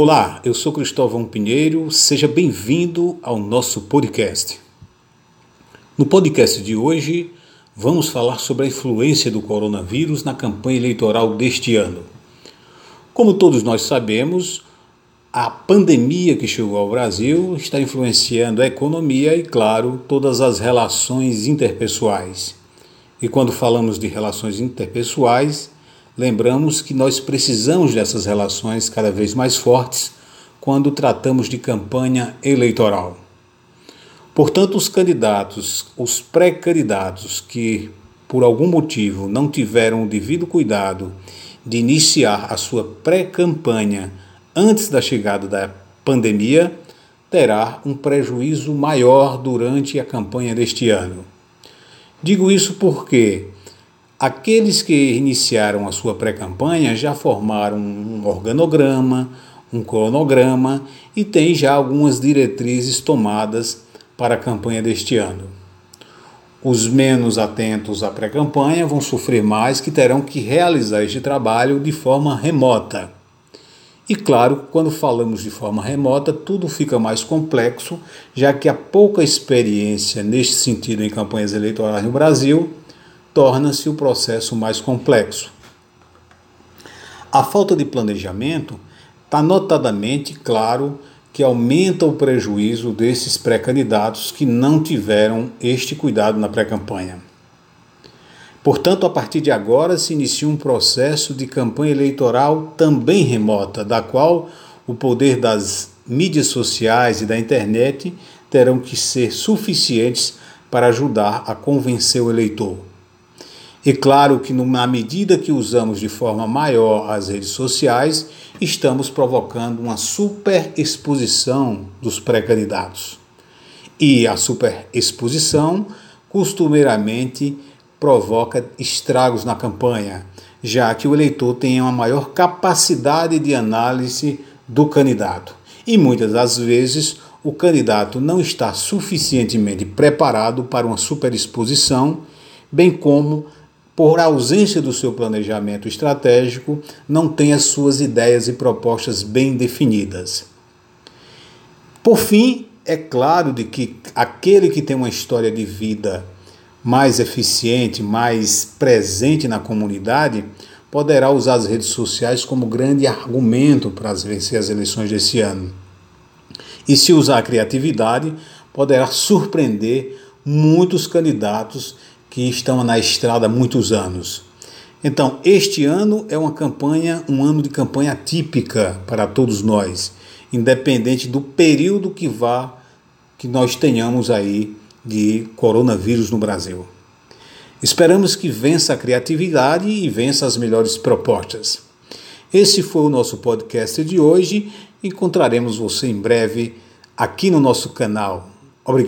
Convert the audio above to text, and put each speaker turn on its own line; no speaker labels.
Olá, eu sou Cristóvão Pinheiro, seja bem-vindo ao nosso podcast. No podcast de hoje, vamos falar sobre a influência do coronavírus na campanha eleitoral deste ano. Como todos nós sabemos, a pandemia que chegou ao Brasil está influenciando a economia e, claro, todas as relações interpessoais. E quando falamos de relações interpessoais, lembramos que nós precisamos dessas relações cada vez mais fortes quando tratamos de campanha eleitoral. Portanto, os candidatos, os pré-candidatos que por algum motivo não tiveram o devido cuidado de iniciar a sua pré-campanha antes da chegada da pandemia, terá um prejuízo maior durante a campanha deste ano. Digo isso porque Aqueles que iniciaram a sua pré-campanha já formaram um organograma, um cronograma e têm já algumas diretrizes tomadas para a campanha deste ano. Os menos atentos à pré-campanha vão sofrer mais que terão que realizar este trabalho de forma remota. E claro, quando falamos de forma remota, tudo fica mais complexo, já que há pouca experiência neste sentido em campanhas eleitorais no Brasil torna-se o processo mais complexo. A falta de planejamento está notadamente claro que aumenta o prejuízo desses pré-candidatos que não tiveram este cuidado na pré-campanha. Portanto, a partir de agora se inicia um processo de campanha eleitoral também remota, da qual o poder das mídias sociais e da internet terão que ser suficientes para ajudar a convencer o eleitor. E claro que, na medida que usamos de forma maior as redes sociais, estamos provocando uma superexposição dos pré-candidatos. E a superexposição costumeiramente provoca estragos na campanha, já que o eleitor tem uma maior capacidade de análise do candidato. E muitas das vezes o candidato não está suficientemente preparado para uma superexposição, bem como por ausência do seu planejamento estratégico, não tem as suas ideias e propostas bem definidas. Por fim, é claro de que aquele que tem uma história de vida mais eficiente, mais presente na comunidade, poderá usar as redes sociais como grande argumento para vencer as eleições desse ano. E se usar a criatividade, poderá surpreender muitos candidatos que estão na estrada há muitos anos. Então, este ano é uma campanha, um ano de campanha típica para todos nós, independente do período que vá que nós tenhamos aí de coronavírus no Brasil. Esperamos que vença a criatividade e vença as melhores propostas. Esse foi o nosso podcast de hoje. Encontraremos você em breve aqui no nosso canal. Obrigado.